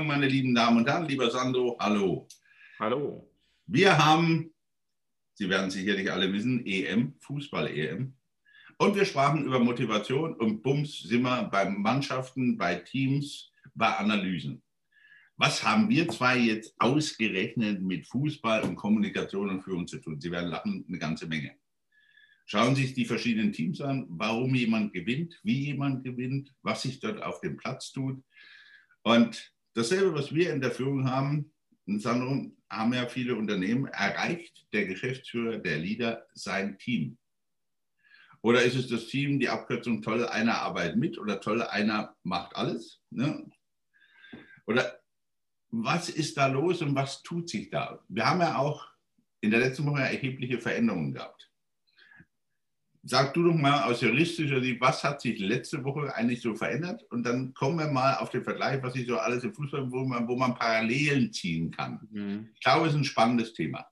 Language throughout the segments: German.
Sendung, meine lieben Damen und Herren. Lieber Sandro, hallo. Hallo. Wir haben, Sie werden sicherlich alle wissen, EM, Fußball-EM. Und wir sprachen über Motivation und bums sind wir bei Mannschaften, bei Teams, bei Analysen. Was haben wir zwei jetzt ausgerechnet mit Fußball und Kommunikation und Führung zu tun? Sie werden lachen, eine ganze Menge. Schauen Sie sich die verschiedenen Teams an, warum jemand gewinnt, wie jemand gewinnt, was sich dort auf dem Platz tut. Und dasselbe, was wir in der Führung haben, Sandro, haben ja viele Unternehmen, erreicht der Geschäftsführer, der Leader sein Team. Oder ist es das Team, die Abkürzung tolle einer arbeitet mit oder tolle einer macht alles? Ne? Oder was ist da los und was tut sich da? Wir haben ja auch in der letzten Woche erhebliche Veränderungen gehabt. Sag du doch mal aus juristischer Sicht, was hat sich letzte Woche eigentlich so verändert? Und dann kommen wir mal auf den Vergleich, was sich so alles im Fußball, wo man, wo man Parallelen ziehen kann. Mhm. Ich glaube, es ist ein spannendes Thema.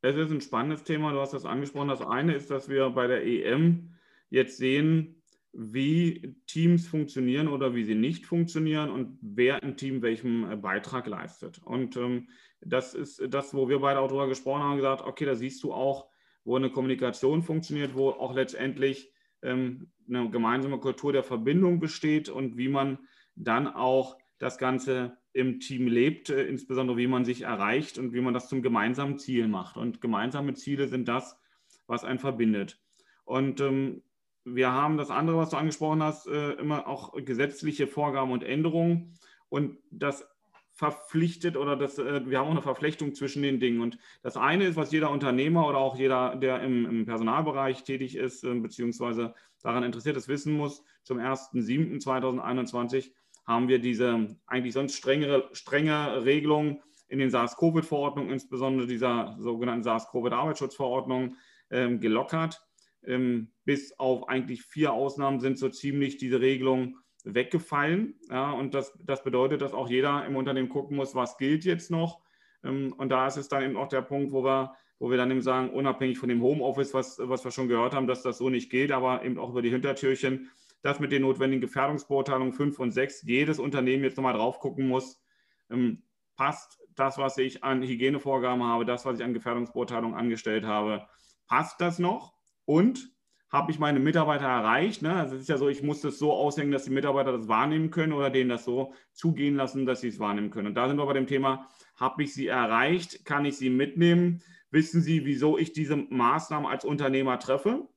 Es ist ein spannendes Thema, du hast das angesprochen. Das eine ist, dass wir bei der EM jetzt sehen, wie Teams funktionieren oder wie sie nicht funktionieren und wer im Team welchen äh, Beitrag leistet. Und ähm, das ist das, wo wir beide auch darüber gesprochen haben, gesagt, okay, da siehst du auch, wo eine Kommunikation funktioniert, wo auch letztendlich ähm, eine gemeinsame Kultur der Verbindung besteht und wie man dann auch das Ganze im Team lebt, äh, insbesondere wie man sich erreicht und wie man das zum gemeinsamen Ziel macht. Und gemeinsame Ziele sind das, was einen verbindet. Und ähm, wir haben das andere, was du angesprochen hast, äh, immer auch gesetzliche Vorgaben und Änderungen. Und das verpflichtet oder das, äh, wir haben auch eine Verflechtung zwischen den Dingen. Und das eine ist, was jeder Unternehmer oder auch jeder, der im, im Personalbereich tätig ist, äh, beziehungsweise daran interessiert ist, wissen muss, zum 1.7.2021 haben wir diese eigentlich sonst strengere, strenge Regelung in den SARS-CoV-Verordnungen, insbesondere dieser sogenannten SARS-CoV-Arbeitsschutzverordnung, ähm, gelockert. Ähm, bis auf eigentlich vier Ausnahmen sind so ziemlich diese Regelungen weggefallen. Ja, und das, das bedeutet, dass auch jeder im Unternehmen gucken muss, was gilt jetzt noch. Ähm, und da ist es dann eben auch der Punkt, wo wir, wo wir dann eben sagen, unabhängig von dem Homeoffice, was, was wir schon gehört haben, dass das so nicht geht, aber eben auch über die Hintertürchen, dass mit den notwendigen Gefährdungsbeurteilungen 5 und 6 jedes Unternehmen jetzt nochmal drauf gucken muss, ähm, passt das, was ich an Hygienevorgaben habe, das, was ich an Gefährdungsbeurteilung angestellt habe, passt das noch? Und habe ich meine Mitarbeiter erreicht? Ne? Also es ist ja so, ich muss das so aushängen, dass die Mitarbeiter das wahrnehmen können oder denen das so zugehen lassen, dass sie es wahrnehmen können. Und da sind wir bei dem Thema, habe ich sie erreicht? Kann ich sie mitnehmen? Wissen Sie, wieso ich diese Maßnahmen als Unternehmer treffe?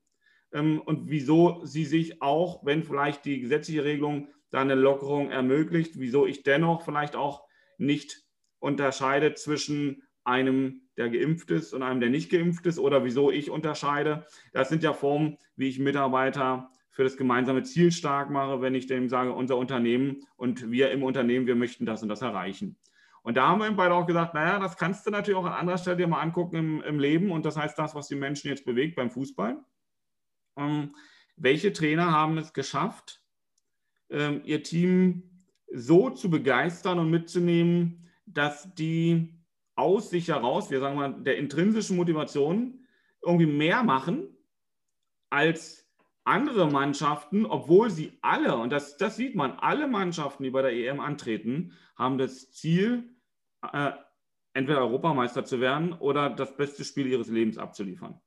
Ähm, und wieso sie sich auch, wenn vielleicht die gesetzliche Regelung da eine Lockerung ermöglicht, wieso ich dennoch vielleicht auch nicht unterscheide zwischen einem, der geimpft ist und einem, der nicht geimpft ist oder wieso ich unterscheide. Das sind ja Formen, wie ich Mitarbeiter für das gemeinsame Ziel stark mache, wenn ich dem sage, unser Unternehmen und wir im Unternehmen, wir möchten das und das erreichen. Und da haben wir beide auch gesagt, naja, das kannst du natürlich auch an anderer Stelle dir mal angucken im, im Leben und das heißt das, was die Menschen jetzt bewegt beim Fußball. Ähm, welche Trainer haben es geschafft, ähm, ihr Team so zu begeistern und mitzunehmen, dass die aus sich heraus, wir sagen mal, der intrinsischen Motivation irgendwie mehr machen als andere Mannschaften, obwohl sie alle, und das, das sieht man, alle Mannschaften, die bei der EM antreten, haben das Ziel, äh, entweder Europameister zu werden oder das beste Spiel ihres Lebens abzuliefern.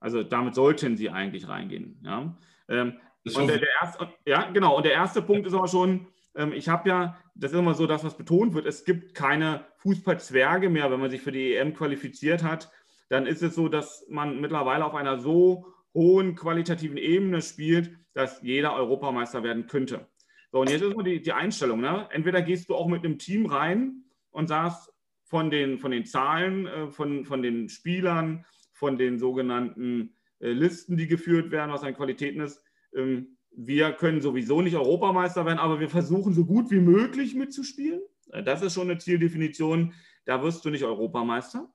Also damit sollten sie eigentlich reingehen. Ja, ähm, und der, der erste, ja genau. Und der erste Punkt ist aber schon, ich habe ja, das ist immer so das, was betont wird, es gibt keine Fußballzwerge mehr, wenn man sich für die EM qualifiziert hat. Dann ist es so, dass man mittlerweile auf einer so hohen qualitativen Ebene spielt, dass jeder Europameister werden könnte. So, und jetzt ist immer die, die Einstellung. Ne? Entweder gehst du auch mit einem Team rein und sagst, von den, von den Zahlen, äh, von, von den Spielern, von den sogenannten äh, Listen, die geführt werden, was an Qualitäten ist, ähm, wir können sowieso nicht Europameister werden, aber wir versuchen so gut wie möglich mitzuspielen. Das ist schon eine Zieldefinition, da wirst du nicht Europameister.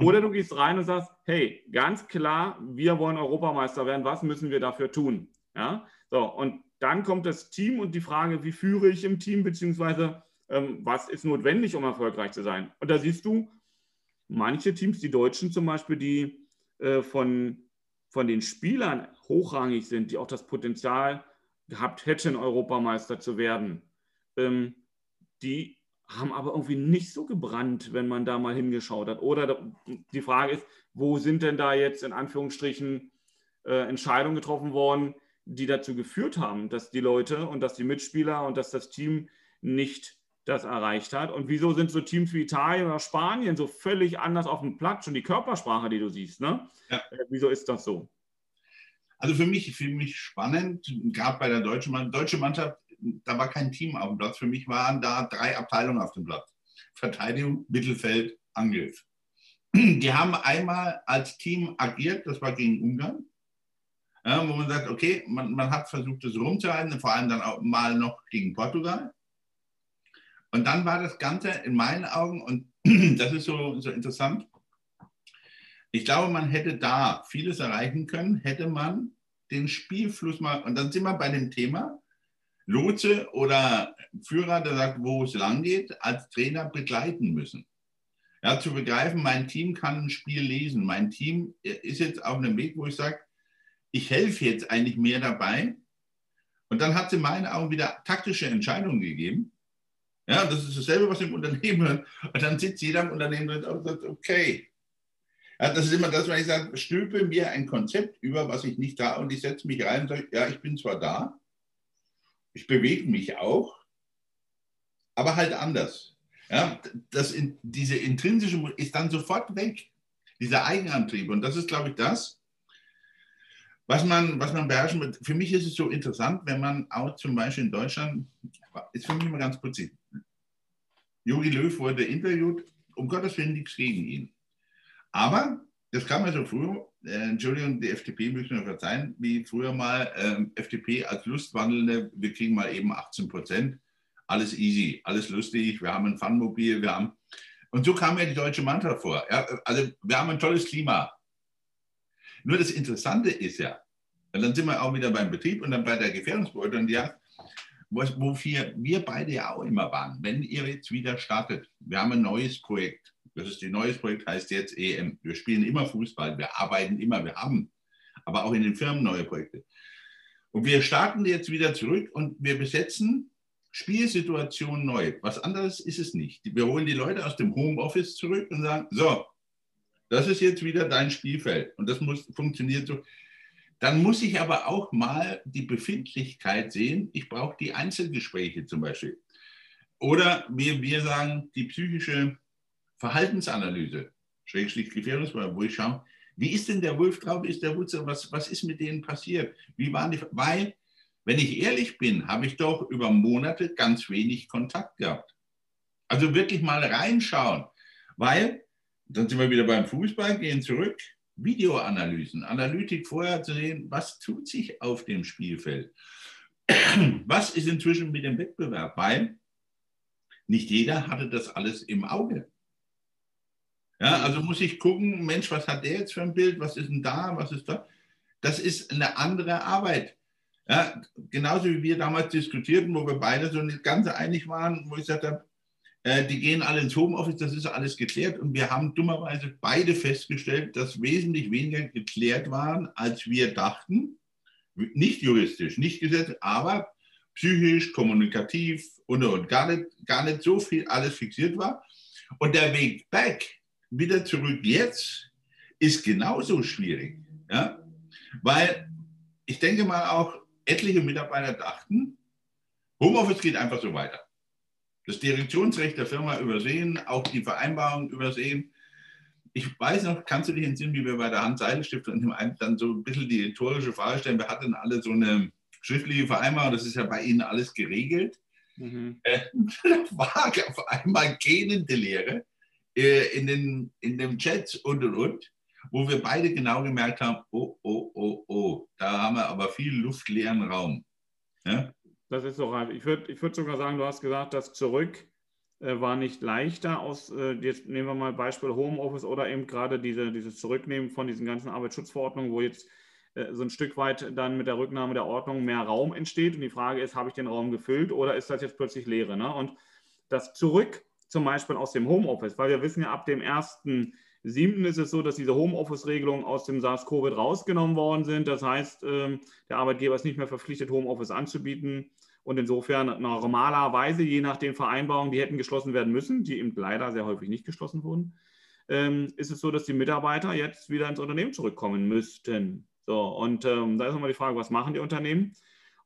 Oder du gehst rein und sagst, hey, ganz klar, wir wollen Europameister werden, was müssen wir dafür tun? Ja? So, und dann kommt das Team und die Frage, wie führe ich im Team, beziehungsweise ähm, was ist notwendig, um erfolgreich zu sein? Und da siehst du, manche Teams, die Deutschen zum Beispiel, die äh, von von den Spielern hochrangig sind, die auch das Potenzial gehabt hätten, Europameister zu werden, ähm, die haben aber irgendwie nicht so gebrannt, wenn man da mal hingeschaut hat. Oder die Frage ist, wo sind denn da jetzt in Anführungsstrichen äh, Entscheidungen getroffen worden, die dazu geführt haben, dass die Leute und dass die Mitspieler und dass das Team nicht das erreicht hat. Und wieso sind so Teams wie Italien oder Spanien so völlig anders auf dem Platz und die Körpersprache, die du siehst, ne? Ja. Äh, wieso ist das so? Also für mich, für mich spannend, gerade bei der deutschen Mannschaft, deutsche Mannschaft, da war kein Team auf dem Platz. Für mich waren da drei Abteilungen auf dem Platz. Verteidigung, Mittelfeld, Angriff. Die haben einmal als Team agiert, das war gegen Ungarn ja, wo man sagt, okay, man, man hat versucht, es rumzuhalten, vor allem dann auch mal noch gegen Portugal. Und dann war das Ganze in meinen Augen, und das ist so, so interessant, ich glaube, man hätte da vieles erreichen können, hätte man den Spielfluss mal, und dann sind wir bei dem Thema, Lotse oder Führer, der sagt, wo es lang geht, als Trainer begleiten müssen. Ja, zu begreifen, mein Team kann ein Spiel lesen. Mein Team ist jetzt auf einem Weg, wo ich sage, ich helfe jetzt eigentlich mehr dabei. Und dann hat sie in meinen Augen wieder taktische Entscheidungen gegeben. Ja, das ist dasselbe, was im Unternehmen. Und dann sitzt jeder im Unternehmen und sagt, okay. Ja, das ist immer das, wenn ich sage, stülpe mir ein Konzept über, was ich nicht da und ich setze mich rein und sage, ja, ich bin zwar da, ich bewege mich auch, aber halt anders. Ja, das in, diese intrinsische ist dann sofort weg, dieser Eigenantrieb. Und das ist, glaube ich, das, was man, was man beherrschen wird, für mich ist es so interessant, wenn man auch zum Beispiel in Deutschland, ist für mich immer ganz putzig. Jogi Löw wurde interviewt, um Gottes Willen nichts gegen ihn. Aber das kam ja so früher, äh, Entschuldigung, die FDP müssen mir verzeihen, wie früher mal äh, FDP als Lustwandelnde, wir kriegen mal eben 18 Prozent, alles easy, alles lustig, wir haben ein Funmobil, wir haben. Und so kam ja die deutsche Mannschaft vor. Ja, also wir haben ein tolles Klima, nur das Interessante ist ja, und dann sind wir auch wieder beim Betrieb und dann bei der Gefährdungsbeurteilung, ja, wofür wir beide ja auch immer waren, wenn ihr jetzt wieder startet, wir haben ein neues Projekt, das ist ein neues Projekt, heißt jetzt EM. Wir spielen immer Fußball, wir arbeiten immer, wir haben aber auch in den Firmen neue Projekte. Und wir starten jetzt wieder zurück und wir besetzen Spielsituationen neu. Was anderes ist es nicht. Wir holen die Leute aus dem Homeoffice zurück und sagen, so, das ist jetzt wieder dein Spielfeld und das muss, funktioniert so. Dann muss ich aber auch mal die Befindlichkeit sehen. Ich brauche die Einzelgespräche zum Beispiel. Oder wir, wir sagen, die psychische Verhaltensanalyse, Schrägstrich Gefährdungsprogramm, wo ich schaue, wie ist denn der Wolf drauf, ist der Wutzer, was, was ist mit denen passiert? Wie waren die? Weil, wenn ich ehrlich bin, habe ich doch über Monate ganz wenig Kontakt gehabt. Also wirklich mal reinschauen, weil dann sind wir wieder beim Fußball, gehen zurück. Videoanalysen, Analytik vorher zu sehen, was tut sich auf dem Spielfeld. Was ist inzwischen mit dem Wettbewerb? Weil nicht jeder hatte das alles im Auge. Ja, also muss ich gucken, Mensch, was hat der jetzt für ein Bild? Was ist denn da? Was ist da? Das ist eine andere Arbeit. Ja, genauso wie wir damals diskutierten, wo wir beide so nicht ganz einig waren, wo ich gesagt habe, äh, die gehen alle ins Homeoffice, das ist alles geklärt. Und wir haben dummerweise beide festgestellt, dass wesentlich weniger geklärt waren, als wir dachten. Nicht juristisch, nicht gesetzlich, aber psychisch, kommunikativ und, und gar, nicht, gar nicht so viel alles fixiert war. Und der Weg back, wieder zurück jetzt, ist genauso schwierig. Ja? Weil ich denke mal auch, etliche Mitarbeiter dachten, Homeoffice geht einfach so weiter das Direktionsrecht der Firma übersehen, auch die Vereinbarung übersehen. Ich weiß noch, kannst du dich entsinnen, wie wir bei der Hans-Seidel-Stiftung dann so ein bisschen die rhetorische Frage stellen, wir hatten alle so eine schriftliche Vereinbarung, das ist ja bei Ihnen alles geregelt. Mhm. Äh, da war auf einmal gähnende Lehre äh, in, den, in den Chats und und und, wo wir beide genau gemerkt haben, oh, oh, oh, oh, da haben wir aber viel luftleeren Raum. Ja? Das ist so reif. Ich würde ich würd sogar sagen, du hast gesagt, das Zurück äh, war nicht leichter aus, äh, jetzt nehmen wir mal Beispiel Homeoffice oder eben gerade diese, dieses Zurücknehmen von diesen ganzen Arbeitsschutzverordnungen, wo jetzt äh, so ein Stück weit dann mit der Rücknahme der Ordnung mehr Raum entsteht. Und die Frage ist, habe ich den Raum gefüllt oder ist das jetzt plötzlich Leere? Ne? Und das Zurück zum Beispiel aus dem Homeoffice, weil wir wissen ja, ab dem ersten Siebten ist es so, dass diese Homeoffice-Regelungen aus dem SARS-CoV rausgenommen worden sind. Das heißt, ähm, der Arbeitgeber ist nicht mehr verpflichtet, Homeoffice anzubieten. Und insofern normalerweise, je nach den Vereinbarungen, die hätten geschlossen werden müssen, die eben leider sehr häufig nicht geschlossen wurden, ähm, ist es so, dass die Mitarbeiter jetzt wieder ins Unternehmen zurückkommen müssten. So, und ähm, da ist nochmal die Frage, was machen die Unternehmen?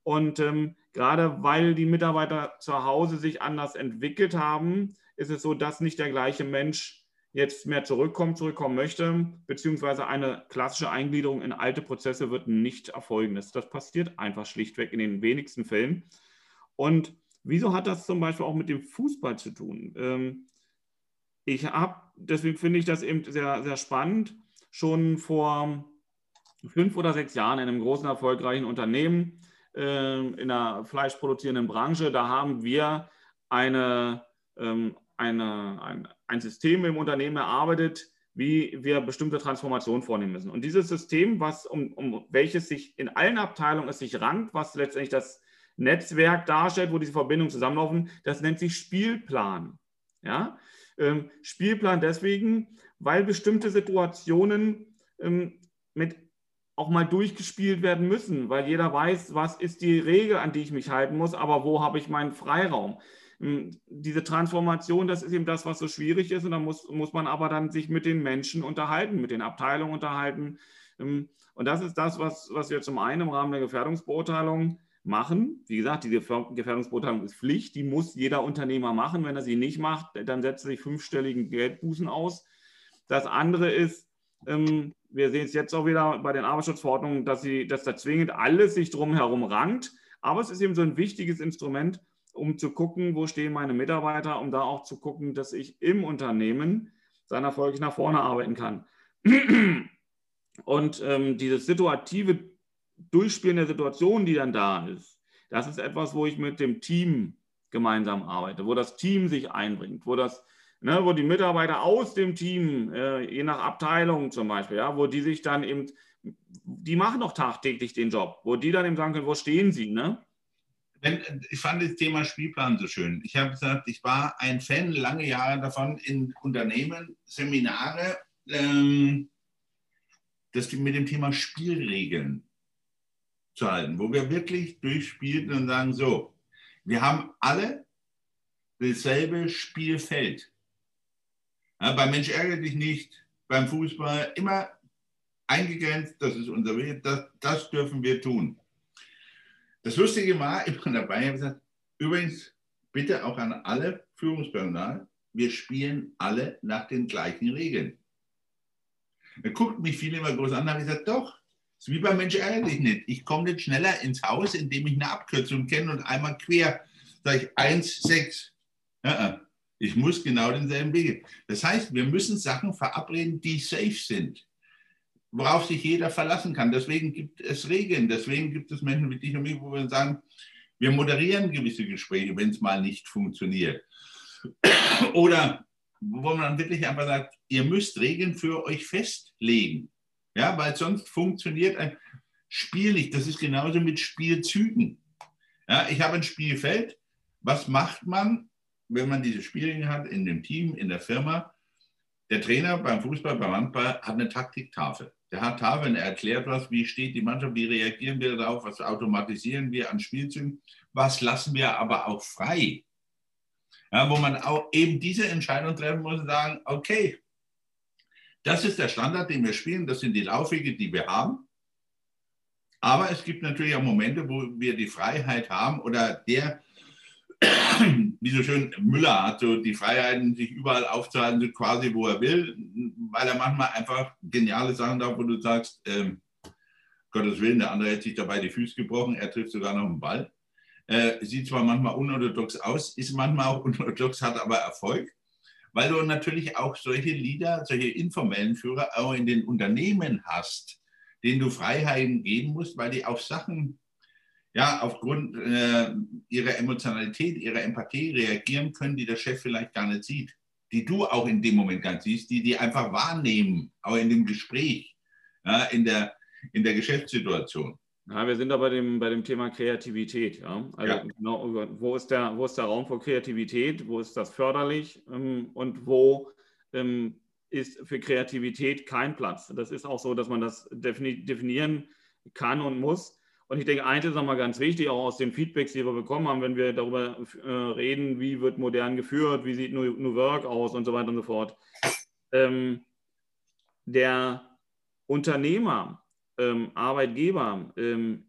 Und ähm, gerade weil die Mitarbeiter zu Hause sich anders entwickelt haben, ist es so, dass nicht der gleiche Mensch jetzt mehr zurückkommt, zurückkommen möchte, beziehungsweise eine klassische Eingliederung in alte Prozesse wird nicht erfolgen. Das, das passiert einfach schlichtweg in den wenigsten Fällen. Und wieso hat das zum Beispiel auch mit dem Fußball zu tun? Ähm, ich habe, deswegen finde ich das eben sehr, sehr spannend, schon vor fünf oder sechs Jahren in einem großen, erfolgreichen Unternehmen äh, in einer fleischproduzierenden Branche, da haben wir eine, ähm, eine, ein, ein System im Unternehmen erarbeitet, wie wir bestimmte Transformationen vornehmen müssen. Und dieses System, was, um, um welches sich in allen Abteilungen es sich rankt, was letztendlich das Netzwerk darstellt, wo diese Verbindungen zusammenlaufen, das nennt sich Spielplan. Ja? Ähm, Spielplan deswegen, weil bestimmte Situationen ähm, mit auch mal durchgespielt werden müssen, weil jeder weiß, was ist die Regel, an die ich mich halten muss, aber wo habe ich meinen Freiraum. Ähm, diese Transformation, das ist eben das, was so schwierig ist und da muss, muss man aber dann sich mit den Menschen unterhalten, mit den Abteilungen unterhalten. Ähm, und das ist das, was, was wir zum einen im Rahmen der Gefährdungsbeurteilung machen. Wie gesagt, die Gefährdungsbeurteilung ist Pflicht, die muss jeder Unternehmer machen. Wenn er sie nicht macht, dann setzt er sich fünfstelligen Geldbußen aus. Das andere ist, ähm, wir sehen es jetzt auch wieder bei den Arbeitsschutzverordnungen, dass, sie, dass da zwingend alles sich drumherum rankt. Aber es ist eben so ein wichtiges Instrument, um zu gucken, wo stehen meine Mitarbeiter, um da auch zu gucken, dass ich im Unternehmen dann erfolgreich nach vorne arbeiten kann. Und ähm, dieses situative Durchspielen der Situation, die dann da ist, das ist etwas, wo ich mit dem Team gemeinsam arbeite, wo das Team sich einbringt, wo das, ne, wo die Mitarbeiter aus dem Team, äh, je nach Abteilung zum Beispiel, ja, wo die sich dann eben, die machen doch tagtäglich den Job, wo die dann eben sagen können, wo stehen sie, ne? Ich fand das Thema Spielplan so schön. Ich habe gesagt, ich war ein Fan lange Jahre davon in Unternehmen, Seminare, ähm, das mit dem Thema Spielregeln zu halten, wo wir wirklich durchspielten und sagen, so, wir haben alle dasselbe Spielfeld. Ja, beim Mensch ärgere dich nicht, beim Fußball immer eingegrenzt, das ist unser Weg, das, das dürfen wir tun. Das Lustige war, ich war dabei, ich habe gesagt, übrigens, bitte auch an alle Führungspersonal, wir spielen alle nach den gleichen Regeln. Da guckt mich viele immer groß an, habe ich gesagt, doch, ist wie beim Mensch ärgerlich nicht. Ich komme nicht schneller ins Haus, indem ich eine Abkürzung kenne und einmal quer, sage ich 1, 6. Ja, ich muss genau denselben Weg. Das heißt, wir müssen Sachen verabreden, die safe sind, worauf sich jeder verlassen kann. Deswegen gibt es Regeln, deswegen gibt es Menschen wie dich und mich, wo wir sagen, wir moderieren gewisse Gespräche, wenn es mal nicht funktioniert. Oder wo man wirklich einfach sagt, ihr müsst Regeln für euch festlegen. Ja, weil sonst funktioniert ein Spiel nicht. Das ist genauso mit Spielzügen. Ja, ich habe ein Spielfeld. Was macht man, wenn man diese Spielregeln hat in dem Team, in der Firma? Der Trainer beim Fußball, beim Handball hat eine Taktiktafel. Der hat Tafeln, er erklärt was, wie steht die Mannschaft, wie reagieren wir darauf, was automatisieren wir an Spielzügen, was lassen wir aber auch frei. Ja, wo man auch eben diese Entscheidung treffen muss und sagen, okay, das ist der Standard, den wir spielen. Das sind die Laufwege, die wir haben. Aber es gibt natürlich auch Momente, wo wir die Freiheit haben oder der, wie so schön Müller hat, so die Freiheiten, sich überall aufzuhalten, so quasi wo er will, weil er manchmal einfach geniale Sachen da, wo du sagst, ähm, Gottes Willen, der andere hat sich dabei die Füße gebrochen, er trifft sogar noch einen Ball. Äh, sieht zwar manchmal unorthodox aus, ist manchmal auch unorthodox, hat aber Erfolg weil du natürlich auch solche Leader, solche informellen Führer auch in den Unternehmen hast, denen du Freiheiten geben musst, weil die auf Sachen, ja, aufgrund äh, ihrer Emotionalität, ihrer Empathie reagieren können, die der Chef vielleicht gar nicht sieht, die du auch in dem Moment gar nicht siehst, die die einfach wahrnehmen, auch in dem Gespräch, ja, in, der, in der Geschäftssituation. Ja, wir sind da bei dem, bei dem Thema Kreativität. Ja? Also ja. Genau, wo, ist der, wo ist der Raum für Kreativität? Wo ist das förderlich? Ähm, und wo ähm, ist für Kreativität kein Platz? Das ist auch so, dass man das definieren kann und muss. Und ich denke, eins ist nochmal ganz wichtig, auch aus den Feedbacks, die wir bekommen haben, wenn wir darüber äh, reden, wie wird modern geführt, wie sieht New, New Work aus und so weiter und so fort. Ähm, der Unternehmer, ähm, Arbeitgeber ähm,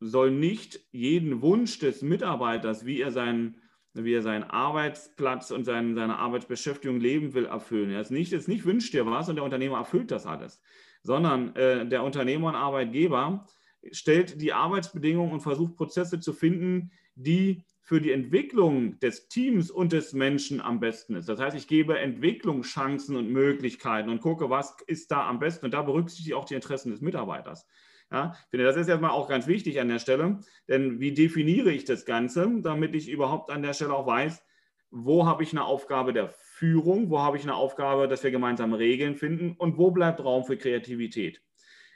soll nicht jeden Wunsch des Mitarbeiters, wie er seinen wie er seinen Arbeitsplatz und seine, seine Arbeitsbeschäftigung leben will, erfüllen. Er ist nicht, ist nicht wünscht dir was und der Unternehmer erfüllt das alles, sondern äh, der Unternehmer und Arbeitgeber stellt die Arbeitsbedingungen und versucht Prozesse zu finden, die für die Entwicklung des Teams und des Menschen am besten ist. Das heißt, ich gebe Entwicklungschancen und Möglichkeiten und gucke, was ist da am besten. Und da berücksichtige ich auch die Interessen des Mitarbeiters. Ja, ich finde, das ist erstmal auch ganz wichtig an der Stelle, denn wie definiere ich das Ganze, damit ich überhaupt an der Stelle auch weiß, wo habe ich eine Aufgabe der Führung, wo habe ich eine Aufgabe, dass wir gemeinsam Regeln finden und wo bleibt Raum für Kreativität.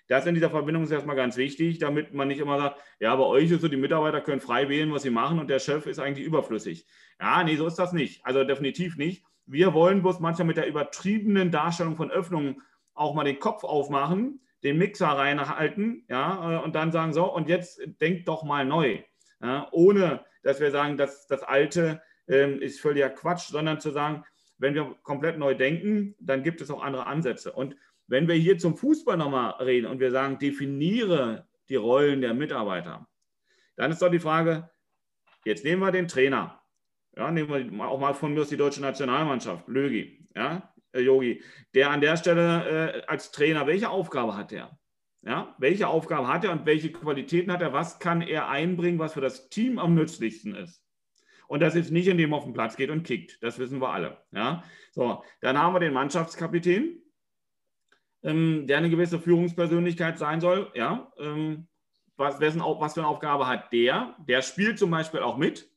Das in dieser Verbindung ist erstmal ganz wichtig, damit man nicht immer sagt, ja, bei euch ist so, die Mitarbeiter können frei wählen, was sie machen und der Chef ist eigentlich überflüssig. Ja, nee, so ist das nicht. Also definitiv nicht. Wir wollen bloß manchmal mit der übertriebenen Darstellung von Öffnungen auch mal den Kopf aufmachen, den Mixer reinhalten, ja, äh, und dann sagen, so, und jetzt denkt doch mal neu. Ja, ohne dass wir sagen, dass das Alte ähm, ist völliger Quatsch, sondern zu sagen, wenn wir komplett neu denken, dann gibt es auch andere Ansätze. Und wenn wir hier zum Fußball nochmal reden und wir sagen, definiere die Rollen der Mitarbeiter, dann ist doch die Frage, jetzt nehmen wir den Trainer. Ja, nehmen wir auch mal von mir aus die deutsche Nationalmannschaft, Lögi, ja, äh, Yogi, der an der Stelle äh, als Trainer, welche Aufgabe hat er? Ja, welche Aufgabe hat er und welche Qualitäten hat er? Was kann er einbringen, was für das Team am nützlichsten ist? Und das ist nicht, indem er auf den Platz geht und kickt. Das wissen wir alle. Ja, so, dann haben wir den Mannschaftskapitän ähm, der eine gewisse Führungspersönlichkeit sein soll. Ja, ähm, was, wessen, was für eine Aufgabe hat der? Der spielt zum Beispiel auch mit.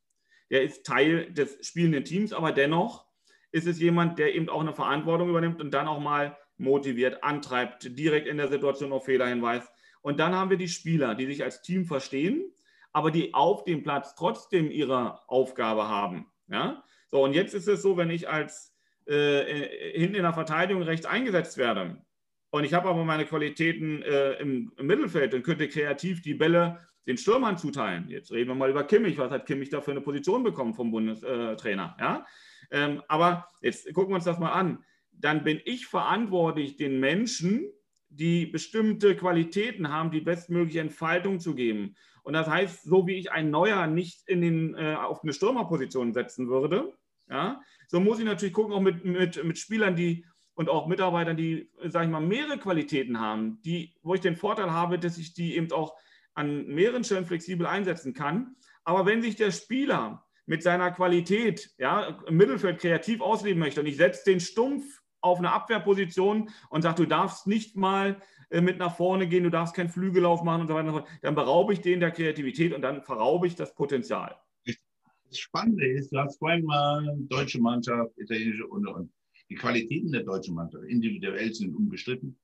Der ist Teil des spielenden Teams, aber dennoch ist es jemand, der eben auch eine Verantwortung übernimmt und dann auch mal motiviert, antreibt, direkt in der Situation auf Fehler hinweist. Und dann haben wir die Spieler, die sich als Team verstehen, aber die auf dem Platz trotzdem ihre Aufgabe haben. Ja? So, und jetzt ist es so, wenn ich als äh, hinten in der Verteidigung rechts eingesetzt werde, und ich habe aber meine Qualitäten äh, im, im, Mittelfeld und könnte kreativ die Bälle den Stürmern zuteilen. Jetzt reden wir mal über Kimmich. Was hat Kimmich da für eine Position bekommen vom Bundestrainer? Ja? Ähm, aber jetzt gucken wir uns das mal an. Dann bin ich verantwortlich, den Menschen, die bestimmte Qualitäten haben, die bestmögliche Entfaltung zu geben. Und das heißt, so wie ich ein Neuer nicht in den, äh, auf eine Stürmerposition setzen würde, ja, so muss ich natürlich gucken, auch mit, mit, mit Spielern, die und auch Mitarbeitern, die, sage ich mal, mehrere Qualitäten haben, die, wo ich den Vorteil habe, dass ich die eben auch an mehreren Stellen flexibel einsetzen kann. Aber wenn sich der Spieler mit seiner Qualität ja, im Mittelfeld kreativ ausleben möchte und ich setze den stumpf auf eine Abwehrposition und sage, du darfst nicht mal äh, mit nach vorne gehen, du darfst keinen Flügellauf machen und so weiter, dann beraube ich den der Kreativität und dann verraube ich das Potenzial. Das Spannende ist, du hast vorhin mal deutsche Mannschaft, italienische und, und. Die Qualitäten der deutschen Mannschaft individuell sind unbestritten.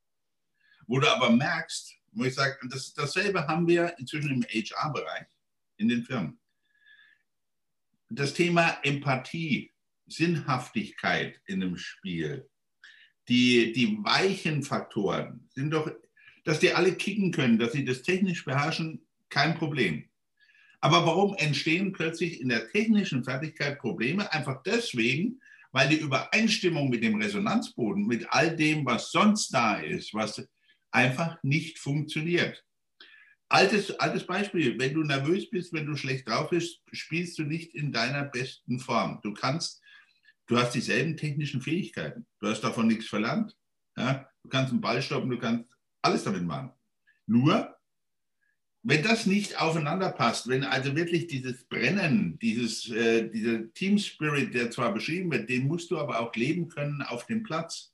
Wo du aber merkst, wo ich sage, das, dasselbe haben wir inzwischen im HR-Bereich in den Firmen. Das Thema Empathie, Sinnhaftigkeit in einem Spiel, die, die weichen Faktoren sind doch, dass die alle kicken können, dass sie das technisch beherrschen, kein Problem. Aber warum entstehen plötzlich in der technischen Fertigkeit Probleme? Einfach deswegen, weil die Übereinstimmung mit dem Resonanzboden, mit all dem, was sonst da ist, was einfach nicht funktioniert. Altes, altes Beispiel, wenn du nervös bist, wenn du schlecht drauf bist, spielst du nicht in deiner besten Form. Du kannst, du hast dieselben technischen Fähigkeiten. Du hast davon nichts verlernt. Ja? Du kannst einen Ball stoppen, du kannst alles damit machen. Nur, wenn das nicht aufeinander passt, wenn also wirklich dieses Brennen, dieses, äh, dieser Team Spirit, der zwar beschrieben wird, den musst du aber auch leben können auf dem Platz.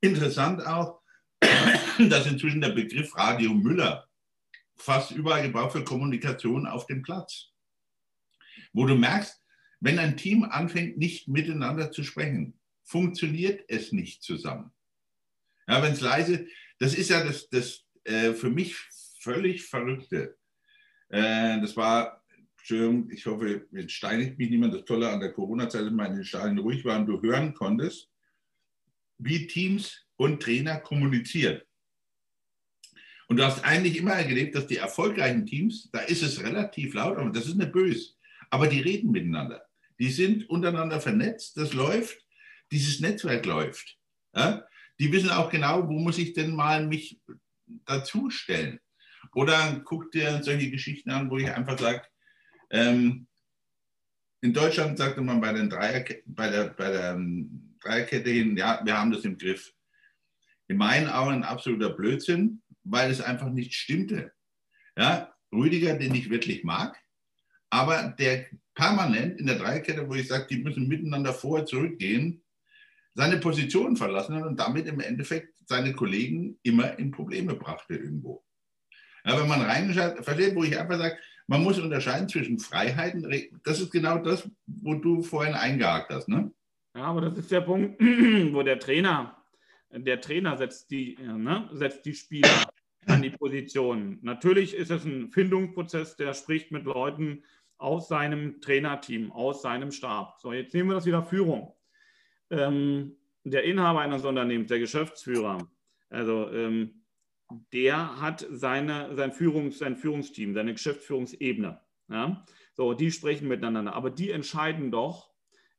Interessant auch, dass inzwischen der Begriff Radio Müller fast überall gebraucht für Kommunikation auf dem Platz. Wo du merkst, wenn ein Team anfängt, nicht miteinander zu sprechen, funktioniert es nicht zusammen. Ja, wenn es leise, das ist ja das, das äh, für mich völlig Verrückte. Äh, das war, ich hoffe, jetzt steinigt mich niemand. Das Tolle an der Corona-Zeit ist, in den Stadien ruhig waren, du hören konntest, wie Teams und Trainer kommunizieren. Und du hast eigentlich immer erlebt, dass die erfolgreichen Teams, da ist es relativ laut, aber das ist nicht böse. Aber die reden miteinander. Die sind untereinander vernetzt, das läuft, dieses Netzwerk läuft. Ja? Die wissen auch genau, wo muss ich denn mal mich dazustellen. Oder guck dir solche Geschichten an, wo ich einfach sage, ähm, in Deutschland sagte man bei, Dreier, bei der, bei der ähm, Dreierkette hin, ja, wir haben das im Griff. In meinen Augen ein absoluter Blödsinn, weil es einfach nicht stimmte. Ja, Rüdiger, den ich wirklich mag, aber der permanent in der Dreierkette, wo ich sage, die müssen miteinander vorher zurückgehen, seine Position verlassen hat und damit im Endeffekt seine Kollegen immer in Probleme brachte irgendwo. Ja, wenn man reinschaut, versteht, wo ich einfach sage, man muss unterscheiden zwischen Freiheiten. Das ist genau das, wo du vorhin eingehakt hast. Ne? Ja, aber das ist der Punkt, wo der Trainer, der Trainer setzt die, ne, setzt die Spieler an die Position. Natürlich ist es ein Findungsprozess, der spricht mit Leuten aus seinem Trainerteam, aus seinem Stab. So, jetzt nehmen wir das wieder Führung. Ähm, der Inhaber eines Unternehmens, der Geschäftsführer, also ähm, der hat seine, sein, Führungs, sein Führungsteam, seine Geschäftsführungsebene. Ja? So, die sprechen miteinander, aber die entscheiden doch,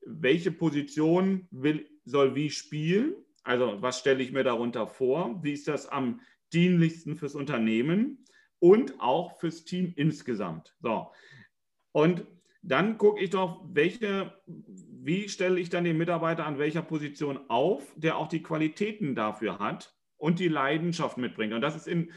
welche Position will, soll wie spielen. Also, was stelle ich mir darunter vor? Wie ist das am dienlichsten fürs Unternehmen und auch fürs Team insgesamt? So. Und dann gucke ich doch, welche, wie stelle ich dann den Mitarbeiter an welcher Position auf, der auch die Qualitäten dafür hat und die Leidenschaft mitbringt. Und das ist in,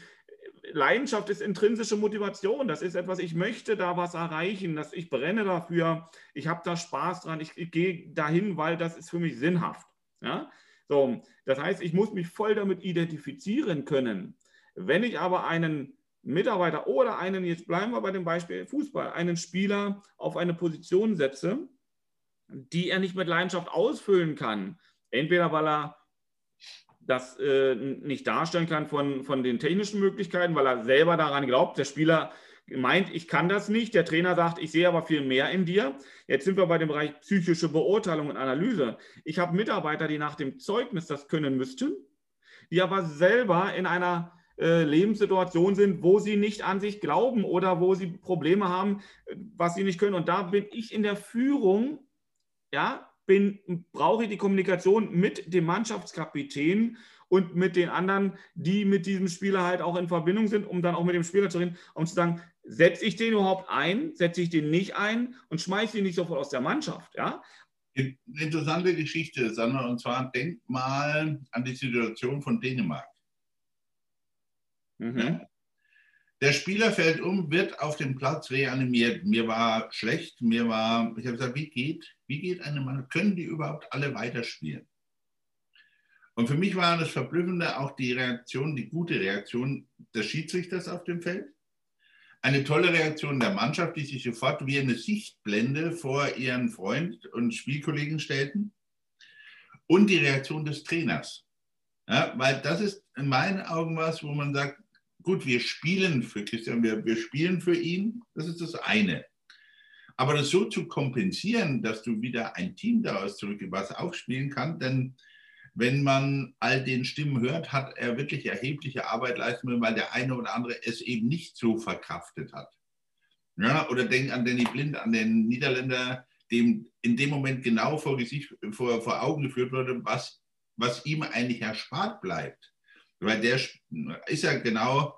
Leidenschaft ist intrinsische Motivation. Das ist etwas, ich möchte da was erreichen, dass ich brenne dafür, ich habe da Spaß dran, ich, ich gehe dahin, weil das ist für mich sinnhaft. Ja? So, das heißt, ich muss mich voll damit identifizieren können. Wenn ich aber einen Mitarbeiter oder einen, jetzt bleiben wir bei dem Beispiel Fußball, einen Spieler auf eine Position setze, die er nicht mit Leidenschaft ausfüllen kann, entweder weil er das äh, nicht darstellen kann von, von den technischen Möglichkeiten, weil er selber daran glaubt, der Spieler meint, ich kann das nicht, der Trainer sagt, ich sehe aber viel mehr in dir. Jetzt sind wir bei dem Bereich psychische Beurteilung und Analyse. Ich habe Mitarbeiter, die nach dem Zeugnis das können müssten, die aber selber in einer äh, Lebenssituation sind, wo sie nicht an sich glauben oder wo sie Probleme haben, was sie nicht können. Und da bin ich in der Führung, ja, bin, brauche ich die Kommunikation mit dem Mannschaftskapitän und mit den anderen, die mit diesem Spieler halt auch in Verbindung sind, um dann auch mit dem Spieler zu reden, um zu sagen, setze ich den überhaupt ein, setze ich den nicht ein und schmeiße ihn nicht sofort aus der Mannschaft. Ja? Interessante Geschichte, Sandra, und zwar denk mal an die Situation von Dänemark. Mhm. Der Spieler fällt um, wird auf dem Platz reanimiert. Mir war schlecht, mir war, ich habe gesagt, wie geht, wie geht eine Mann, können die überhaupt alle weiterspielen? Und für mich war das Verblüffende auch die Reaktion, die gute Reaktion des Schiedsrichters auf dem Feld. Eine tolle Reaktion der Mannschaft, die sich sofort wie eine Sichtblende vor ihren Freund und Spielkollegen stellten. Und die Reaktion des Trainers. Ja, weil das ist in meinen Augen was, wo man sagt, gut, wir spielen für Christian, wir, wir spielen für ihn, das ist das eine. Aber das so zu kompensieren, dass du wieder ein Team daraus zurück was aufspielen kann, denn wenn man all den Stimmen hört, hat er wirklich erhebliche Arbeit leisten müssen, weil der eine oder andere es eben nicht so verkraftet hat. Ja, oder denk an Danny Blind, an den Niederländer, dem in dem Moment genau vor, Gesicht, vor, vor Augen geführt wurde, was, was ihm eigentlich erspart bleibt. Weil der ist ja genau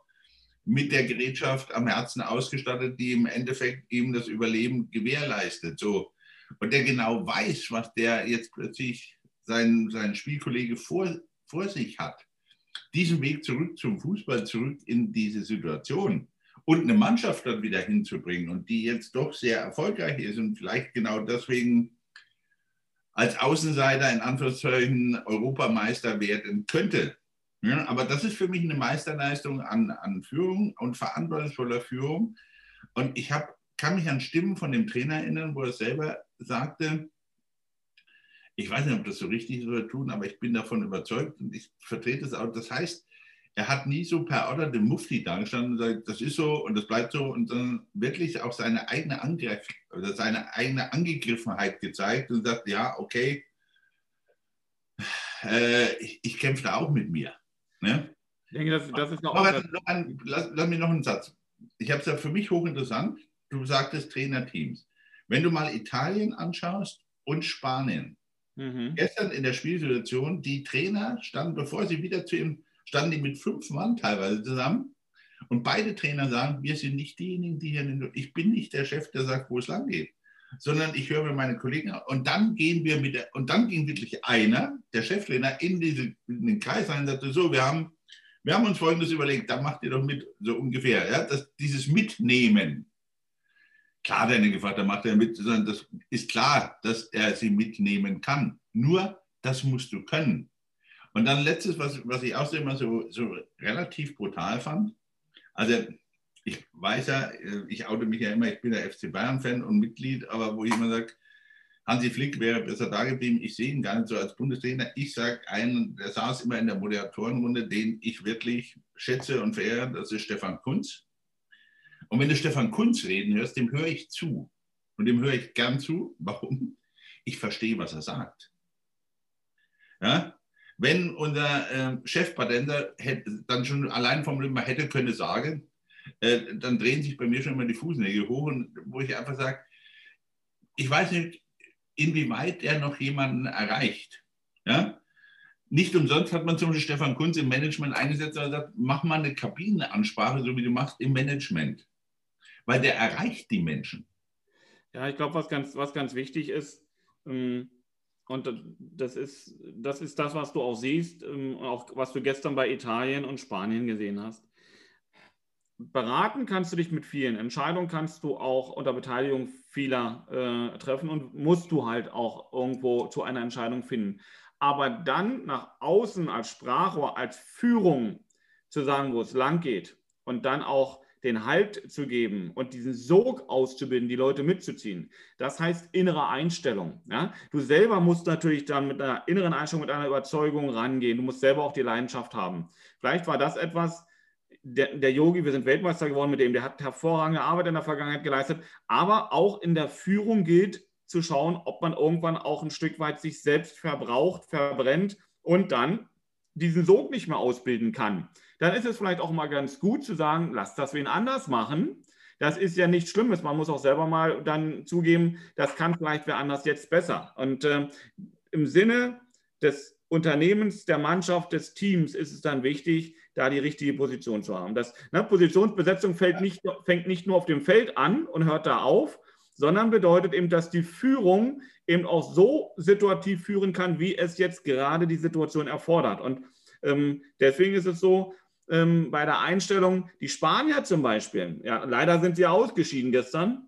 mit der Gerätschaft am Herzen ausgestattet, die im Endeffekt ihm das Überleben gewährleistet. So. Und der genau weiß, was der jetzt plötzlich sein, sein Spielkollege vor, vor sich hat. Diesen Weg zurück zum Fußball, zurück in diese Situation und eine Mannschaft dort wieder hinzubringen und die jetzt doch sehr erfolgreich ist und vielleicht genau deswegen als Außenseiter in Anführungszeichen Europameister werden könnte. Ja, aber das ist für mich eine Meisterleistung an, an Führung und verantwortungsvoller Führung. Und ich hab, kann mich an Stimmen von dem Trainer erinnern, wo er selber sagte, ich weiß nicht, ob das so richtig ist oder tun, aber ich bin davon überzeugt und ich vertrete es auch. Das heißt, er hat nie so per Order dem Mufti dargestanden und gesagt, das ist so und das bleibt so und dann wirklich auch seine eigene Angriff oder seine eigene Angegriffenheit gezeigt und sagt, ja, okay, äh, ich, ich kämpfe da auch mit mir. Ne? Ich denke, das, das ist noch, ein, noch ein, lass, lass mich noch einen Satz. Ich habe es ja für mich hochinteressant. Du sagtest Trainerteams. Wenn du mal Italien anschaust und Spanien, mhm. gestern in der Spielsituation, die Trainer standen, bevor sie wieder zu ihm standen, die mit fünf Mann teilweise zusammen. Und beide Trainer sagen, wir sind nicht diejenigen, die hier, ich bin nicht der Chef, der sagt, wo es lang geht, sondern ich höre mir meine Kollegen an. Und dann gehen wir mit der, und dann ging wirklich einer, der Cheftrainer, in, diese, in den Kreis rein und sagte, so, wir haben, wir haben uns Folgendes überlegt, da macht ihr doch mit, so ungefähr, ja, das, dieses Mitnehmen, Klar, gefragt, da macht er mit, sondern das ist klar, dass er sie mitnehmen kann. Nur, das musst du können. Und dann letztes, was, was ich auch immer so, so relativ brutal fand. Also, ich weiß ja, ich oute mich ja immer, ich bin der FC Bayern-Fan und Mitglied, aber wo ich immer sage, Hansi Flick wäre besser da geblieben. Ich sehe ihn gar nicht so als Bundestrainer. Ich sage einen, der saß immer in der Moderatorenrunde, den ich wirklich schätze und verehre, das ist Stefan Kunz. Und wenn du Stefan Kunz reden hörst, dem höre ich zu. Und dem höre ich gern zu. Warum? Ich verstehe, was er sagt. Ja? Wenn unser äh, Chefpatenter dann schon allein vom mal hätte können sagen, äh, dann drehen sich bei mir schon immer die Fußnägel hoch, und, wo ich einfach sage, ich weiß nicht, inwieweit er noch jemanden erreicht. Ja? Nicht umsonst hat man zum Beispiel Stefan Kunz im Management eingesetzt und gesagt, mach mal eine Kabinenansprache, so wie du machst im Management weil der erreicht die Menschen. Ja, ich glaube, was ganz, was ganz wichtig ist, ähm, und das ist, das ist das, was du auch siehst, ähm, auch was du gestern bei Italien und Spanien gesehen hast. Beraten kannst du dich mit vielen. Entscheidungen kannst du auch unter Beteiligung vieler äh, treffen und musst du halt auch irgendwo zu einer Entscheidung finden. Aber dann nach außen als Sprachrohr, als Führung zu sagen, wo es lang geht und dann auch den Halt zu geben und diesen Sog auszubilden, die Leute mitzuziehen. Das heißt innere Einstellung. Ja? Du selber musst natürlich dann mit einer inneren Einstellung, mit einer Überzeugung rangehen. Du musst selber auch die Leidenschaft haben. Vielleicht war das etwas, der, Yogi, wir sind Weltmeister geworden mit dem, der hat hervorragende Arbeit in der Vergangenheit geleistet, aber auch in der Führung gilt zu schauen, ob man irgendwann auch ein Stück weit sich selbst verbraucht, verbrennt und dann diesen Sog nicht mehr ausbilden kann dann ist es vielleicht auch mal ganz gut zu sagen, lass das wen anders machen. Das ist ja nichts Schlimmes. Man muss auch selber mal dann zugeben, das kann vielleicht wer anders jetzt besser. Und äh, im Sinne des Unternehmens, der Mannschaft, des Teams ist es dann wichtig, da die richtige Position zu haben. Das, ne, Positionsbesetzung nicht, fängt nicht nur auf dem Feld an und hört da auf, sondern bedeutet eben, dass die Führung eben auch so situativ führen kann, wie es jetzt gerade die Situation erfordert. Und ähm, deswegen ist es so, ähm, bei der Einstellung. Die Spanier zum Beispiel, ja, leider sind sie ausgeschieden gestern.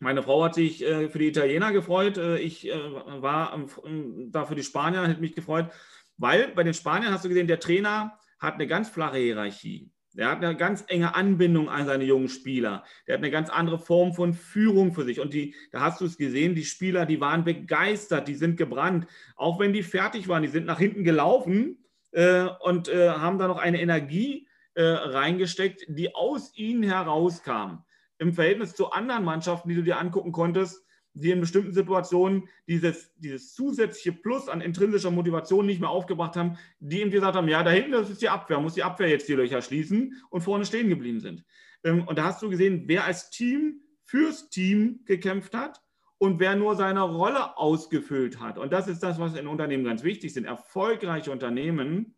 Meine Frau hat sich äh, für die Italiener gefreut. Äh, ich äh, war ähm, da für die Spanier, hätte mich gefreut, weil bei den Spaniern hast du gesehen, der Trainer hat eine ganz flache Hierarchie. Der hat eine ganz enge Anbindung an seine jungen Spieler. Der hat eine ganz andere Form von Führung für sich. Und die, da hast du es gesehen, die Spieler, die waren begeistert, die sind gebrannt. Auch wenn die fertig waren, die sind nach hinten gelaufen äh, und äh, haben da noch eine Energie äh, reingesteckt, die aus ihnen herauskam. Im Verhältnis zu anderen Mannschaften, die du dir angucken konntest, die in bestimmten Situationen dieses, dieses zusätzliche Plus an intrinsischer Motivation nicht mehr aufgebracht haben, die ihm gesagt haben, ja, da hinten das ist die Abwehr, muss die Abwehr jetzt die Löcher schließen und vorne stehen geblieben sind. Ähm, und da hast du gesehen, wer als Team fürs Team gekämpft hat und wer nur seine Rolle ausgefüllt hat. Und das ist das, was in Unternehmen ganz wichtig ist. Erfolgreiche Unternehmen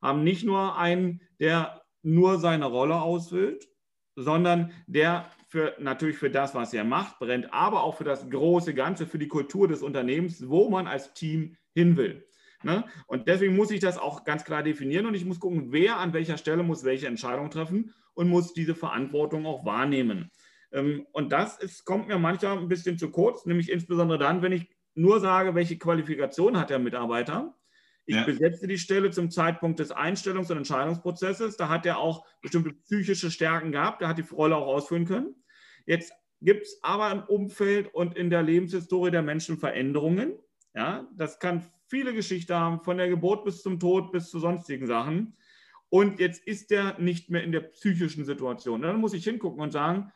haben nicht nur einen, der nur seine Rolle ausfüllt, sondern der für, natürlich für das, was er macht, brennt, aber auch für das große Ganze, für die Kultur des Unternehmens, wo man als Team hin will. Ne? Und deswegen muss ich das auch ganz klar definieren und ich muss gucken, wer an welcher Stelle muss welche Entscheidung treffen und muss diese Verantwortung auch wahrnehmen. Ähm, und das ist, kommt mir manchmal ein bisschen zu kurz, nämlich insbesondere dann, wenn ich nur sage, welche Qualifikation hat der Mitarbeiter. Ich ja. besetze die Stelle zum Zeitpunkt des Einstellungs- und Entscheidungsprozesses. Da hat er auch bestimmte psychische Stärken gehabt. Der hat die Rolle auch ausführen können. Jetzt gibt es aber im Umfeld und in der Lebenshistorie der Menschen Veränderungen. Ja, das kann viele Geschichten haben, von der Geburt bis zum Tod bis zu sonstigen Sachen. Und jetzt ist er nicht mehr in der psychischen Situation. dann muss ich hingucken und sagen,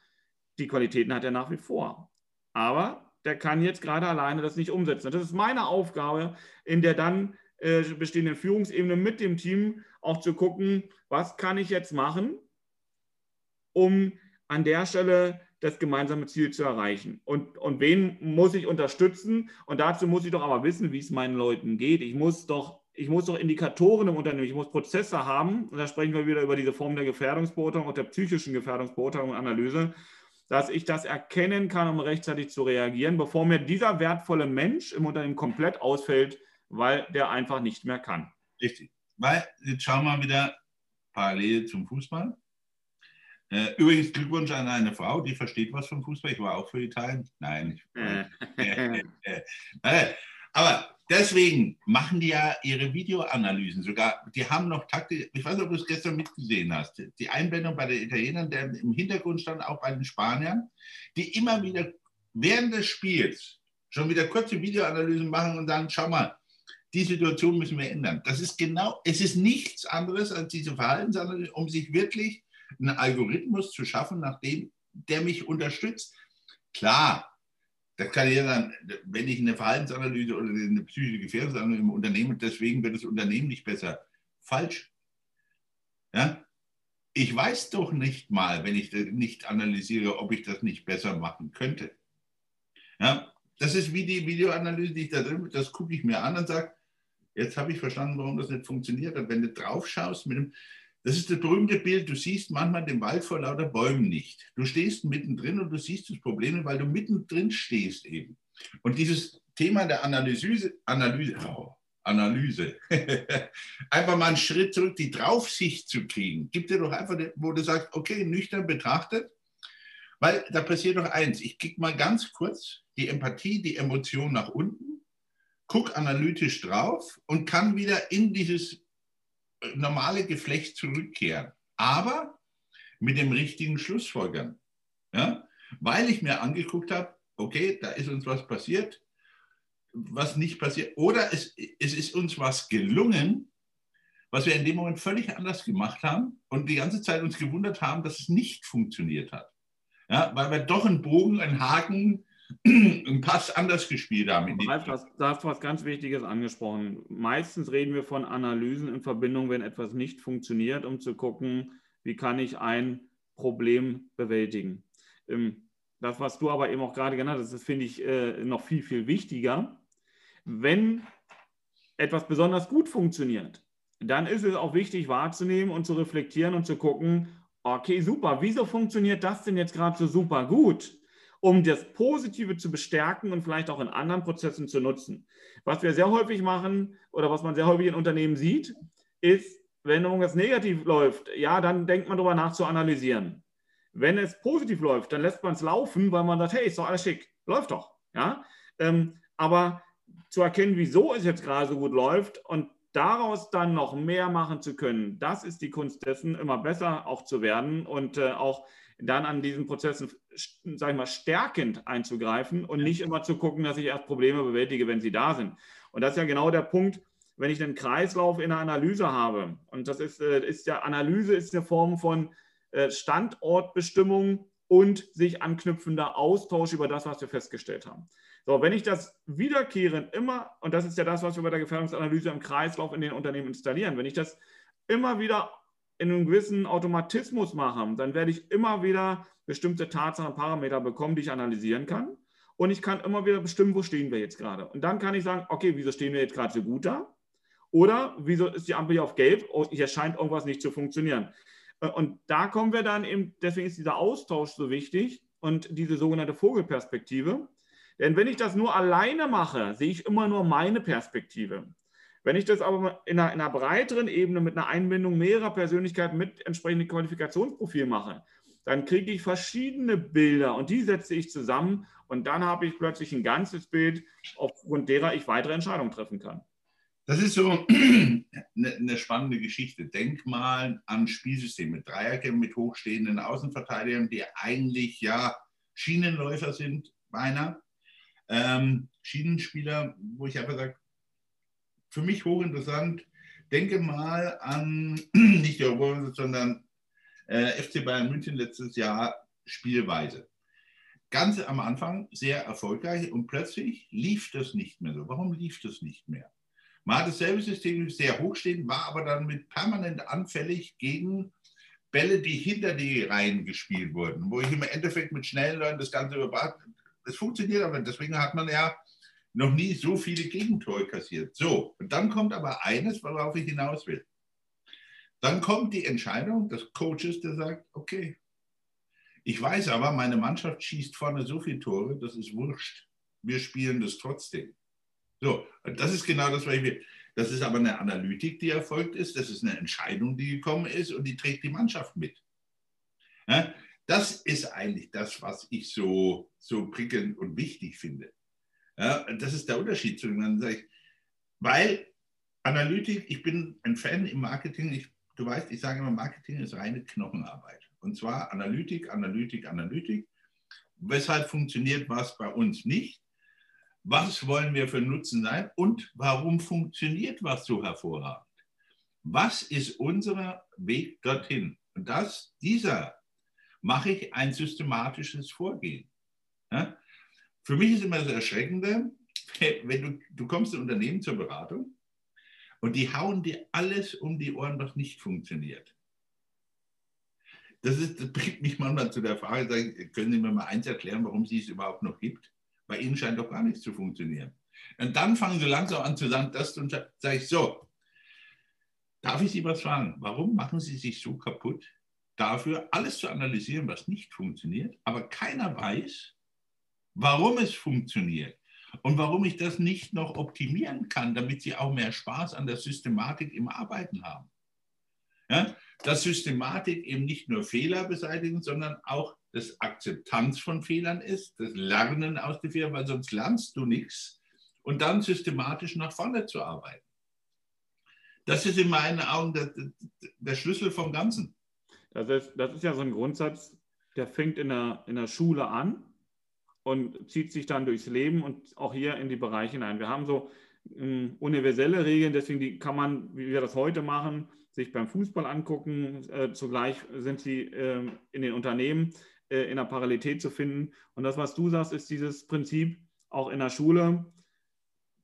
die Qualitäten hat er nach wie vor. Aber der kann jetzt gerade alleine das nicht umsetzen. Das ist meine Aufgabe, in der dann äh, bestehenden Führungsebene mit dem Team auch zu gucken, was kann ich jetzt machen, um an der Stelle das gemeinsame Ziel zu erreichen. Und, und wen muss ich unterstützen? Und dazu muss ich doch aber wissen, wie es meinen Leuten geht. Ich muss doch, ich muss doch Indikatoren im Unternehmen, ich muss Prozesse haben. Und da sprechen wir wieder über diese Form der Gefährdungsbeurteilung und der psychischen Gefährdungsbeurteilung und Analyse, dass ich das erkennen kann, um rechtzeitig zu reagieren, bevor mir dieser wertvolle Mensch im Unternehmen komplett ausfällt, weil der einfach nicht mehr kann. Richtig. Weil, jetzt schauen wir wieder parallel zum Fußball. Äh, übrigens Glückwunsch an eine Frau, die versteht was vom Fußball. Ich war auch für Italien. Nein. Äh. äh, aber deswegen machen die ja ihre Videoanalysen sogar. Die haben noch Taktik. Ich weiß nicht, ob du es gestern mitgesehen hast. Die Einblendung bei den Italienern, der im Hintergrund stand, auch bei den Spaniern, die immer wieder während des Spiels schon wieder kurze Videoanalysen machen und sagen: Schau mal, die Situation müssen wir ändern. Das ist genau, es ist nichts anderes als diese Verhaltensanalyse, um sich wirklich einen Algorithmus zu schaffen, nachdem der mich unterstützt. Klar, das kann ja dann, wenn ich eine Verhaltensanalyse oder eine psychische Gefährdungsanalyse im Unternehmen, deswegen wird das Unternehmen nicht besser. Falsch. Ja? Ich weiß doch nicht mal, wenn ich das nicht analysiere, ob ich das nicht besser machen könnte. Ja? Das ist wie die Videoanalyse, die ich da drin, das gucke ich mir an und sage, jetzt habe ich verstanden, warum das nicht funktioniert. Und wenn du drauf schaust mit dem, das ist das berühmte Bild, du siehst manchmal den Wald vor lauter Bäumen nicht. Du stehst mittendrin und du siehst das Problem, weil du mittendrin stehst eben. Und dieses Thema der Analyse, Analyse, oh, Analyse, einfach mal einen Schritt zurück, die Draufsicht zu kriegen, gibt dir doch einfach, wo du sagst, okay, nüchtern betrachtet, weil da passiert doch eins, ich kicke mal ganz kurz die Empathie, die Emotion nach unten, gucke analytisch drauf und kann wieder in dieses normale Geflecht zurückkehren. Aber mit dem richtigen Schlussfolgern. Ja? Weil ich mir angeguckt habe, okay, da ist uns was passiert, was nicht passiert. Oder es, es ist uns was gelungen, was wir in dem Moment völlig anders gemacht haben und die ganze Zeit uns gewundert haben, dass es nicht funktioniert hat. Ja, weil wir doch einen Bogen, einen Haken einen Pass anders gespielt haben. Ralf, du hast was ganz Wichtiges angesprochen. Meistens reden wir von Analysen in Verbindung, wenn etwas nicht funktioniert, um zu gucken, wie kann ich ein Problem bewältigen. Ähm, das, was du aber eben auch gerade genannt hast, das finde ich äh, noch viel, viel wichtiger. Wenn etwas besonders gut funktioniert, dann ist es auch wichtig wahrzunehmen und zu reflektieren und zu gucken, okay, super, wieso funktioniert das denn jetzt gerade so super gut? Um das Positive zu bestärken und vielleicht auch in anderen Prozessen zu nutzen. Was wir sehr häufig machen oder was man sehr häufig in Unternehmen sieht, ist, wenn irgendwas negativ läuft, ja, dann denkt man darüber nach zu analysieren. Wenn es positiv läuft, dann lässt man es laufen, weil man sagt, hey, ist doch alles schick, läuft doch. Ja? Ähm, aber zu erkennen, wieso es jetzt gerade so gut läuft und daraus dann noch mehr machen zu können, das ist die Kunst dessen, immer besser auch zu werden und äh, auch dann an diesen Prozessen, sage ich mal, stärkend einzugreifen und nicht immer zu gucken, dass ich erst Probleme bewältige, wenn sie da sind. Und das ist ja genau der Punkt, wenn ich einen Kreislauf in der Analyse habe. Und das ist, äh, ist ja, Analyse ist eine Form von äh, Standortbestimmung und sich anknüpfender Austausch über das, was wir festgestellt haben. So, wenn ich das wiederkehrend immer, und das ist ja das, was wir bei der Gefährdungsanalyse im Kreislauf in den Unternehmen installieren, wenn ich das immer wieder in einem gewissen Automatismus mache, dann werde ich immer wieder bestimmte Tatsachen, Parameter bekommen, die ich analysieren kann. Und ich kann immer wieder bestimmen, wo stehen wir jetzt gerade. Und dann kann ich sagen, okay, wieso stehen wir jetzt gerade so gut da? Oder wieso ist die Ampel hier auf gelb? Oh, hier scheint irgendwas nicht zu funktionieren. Äh, und da kommen wir dann eben, deswegen ist dieser Austausch so wichtig und diese sogenannte Vogelperspektive. Denn wenn ich das nur alleine mache, sehe ich immer nur meine Perspektive. Wenn ich das aber in einer, in einer, breiteren Ebene mit einer Einbindung mehrerer Persönlichkeiten mit entsprechendem Qualifikationsprofil mache, dann kriege ich verschiedene Bilder und die setze ich zusammen und dann habe ich plötzlich ein ganzes Bild, aufgrund derer ich weitere Entscheidungen treffen kann. Das ist so eine, eine spannende Geschichte. Denk mal an Spielsysteme, Dreierkämpfe mit hochstehenden Außenverteidigern, die eigentlich ja Schienenläufer sind, beinahe. Ähm, Schienenspieler, wo ich einfach sage, für mich hochinteressant. Denke mal an nicht die Europa, sondern äh, FC Bayern München letztes Jahr Spielweise. Ganz am Anfang sehr erfolgreich und plötzlich lief das nicht mehr so. Warum lief das nicht mehr? Man hat dasselbe System sehr hoch stehen, war aber dann mit permanent anfällig gegen Bälle, die hinter die Reihen gespielt wurden, wo ich im Endeffekt mit schnellen Leuten das Ganze überbracht. Das funktioniert aber, deswegen hat man ja noch nie so viele Gegentore kassiert. So, und dann kommt aber eines, worauf ich hinaus will. Dann kommt die Entscheidung des Coaches, der sagt, okay, ich weiß aber, meine Mannschaft schießt vorne so viele Tore, das ist wurscht. Wir spielen das trotzdem. So, das ist genau das, was ich will. Das ist aber eine Analytik, die erfolgt ist. Das ist eine Entscheidung, die gekommen ist und die trägt die Mannschaft mit. Ja, das ist eigentlich das, was ich so, so prickelnd und wichtig finde. Ja, das ist der Unterschied zu dem, weil Analytik, ich bin ein Fan im Marketing, ich, du weißt, ich sage immer, Marketing ist reine Knochenarbeit. Und zwar Analytik, Analytik, Analytik. Weshalb funktioniert was bei uns nicht? Was wollen wir für Nutzen sein? Und warum funktioniert was so hervorragend? Was ist unser Weg dorthin? Und das, dieser mache ich ein systematisches Vorgehen. Ja? Für mich ist immer das Erschreckende, wenn du, du kommst in Unternehmen zur Beratung und die hauen dir alles um die Ohren, was nicht funktioniert das, ist, das bringt mich manchmal zu der Frage, können Sie mir mal eins erklären, warum Sie es überhaupt noch gibt? Bei Ihnen scheint doch gar nichts zu funktionieren. Und dann fangen Sie langsam an zu sagen, das und sage ich so, darf ich Sie was fragen? Warum machen Sie sich so kaputt, dafür alles zu analysieren, was nicht funktioniert, aber keiner weiß, warum es funktioniert und warum ich das nicht noch optimieren kann, damit Sie auch mehr Spaß an der Systematik im Arbeiten haben. Ja? dass Systematik eben nicht nur Fehler beseitigen, sondern auch das Akzeptanz von Fehlern ist, das Lernen aus den Fehlern, weil sonst lernst du nichts und dann systematisch nach vorne zu arbeiten. Das ist in meinen Augen der, der Schlüssel vom Ganzen. Das ist, das ist ja so ein Grundsatz, der fängt in der, in der Schule an und zieht sich dann durchs Leben und auch hier in die Bereiche hinein. Wir haben so ähm, universelle Regeln, deswegen kann man, wie wir das heute machen, sich beim Fußball angucken. Äh, zugleich sind sie äh, in den Unternehmen äh, in der Parallelität zu finden. Und das, was du sagst, ist dieses Prinzip auch in der Schule.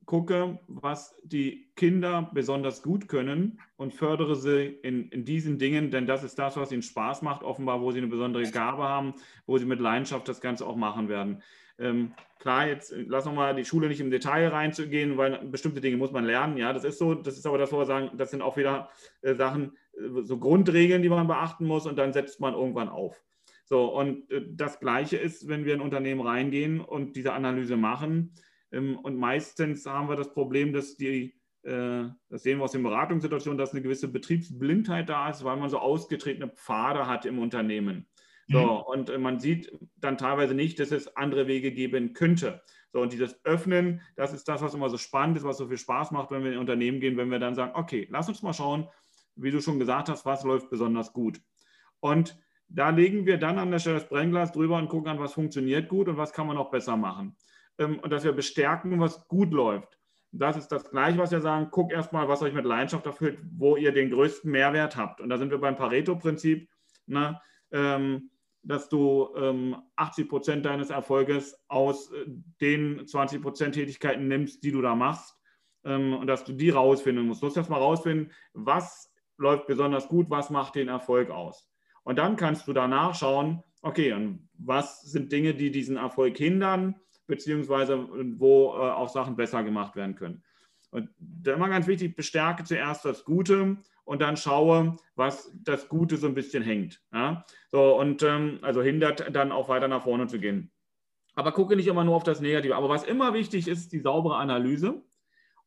Gucke, was die Kinder besonders gut können und fördere sie in, in diesen Dingen, denn das ist das, was ihnen Spaß macht, offenbar, wo sie eine besondere Gabe haben, wo sie mit Leidenschaft das Ganze auch machen werden. Ähm, klar, jetzt äh, lass noch mal die Schule nicht im Detail reinzugehen, weil bestimmte Dinge muss man lernen. Ja, das ist so. Das ist aber das, wo wir sagen, das sind auch wieder äh, Sachen, äh, so Grundregeln, die man beachten muss und dann setzt man irgendwann auf. So, und äh, das Gleiche ist, wenn wir in ein Unternehmen reingehen und diese Analyse machen. Ähm, und meistens haben wir das Problem, dass die, äh, das sehen wir aus den Beratungssituationen, dass eine gewisse Betriebsblindheit da ist, weil man so ausgetretene Pfade hat im Unternehmen. So, mhm. und äh, man sieht dann teilweise nicht, dass es andere Wege geben könnte. So, und dieses Öffnen, das ist das, was immer so spannend ist, was so viel Spaß macht, wenn wir in Unternehmen gehen, wenn wir dann sagen, okay, lass uns mal schauen, wie du schon gesagt hast, was läuft besonders gut. Und da legen wir dann an der Stelle das Brennglas drüber und gucken an, was funktioniert gut und was kann man noch besser machen. Ähm, und dass wir bestärken, was gut läuft. Das ist das Gleiche, was wir sagen, guck erstmal, was euch mit Leidenschaft erfüllt, wo ihr den größten Mehrwert habt. Und da sind wir beim Pareto-Prinzip. Ne? Ähm, dass du ähm, 80 Prozent deines Erfolges aus äh, den 20 Prozent Tätigkeiten nimmst, die du da machst ähm, und dass du die rausfinden musst. Du musst erstmal rausfinden, was läuft besonders gut, was macht den Erfolg aus. Und dann kannst du danach schauen, okay, und was sind Dinge, die diesen Erfolg hindern, beziehungsweise wo äh, auch Sachen besser gemacht werden können. Und da immer ganz wichtig, bestärke zuerst das Gute und dann schaue, was das Gute so ein bisschen hängt. Ja? So, und ähm, also hindert dann auch weiter nach vorne zu gehen. Aber gucke nicht immer nur auf das Negative. Aber was immer wichtig ist, die saubere Analyse.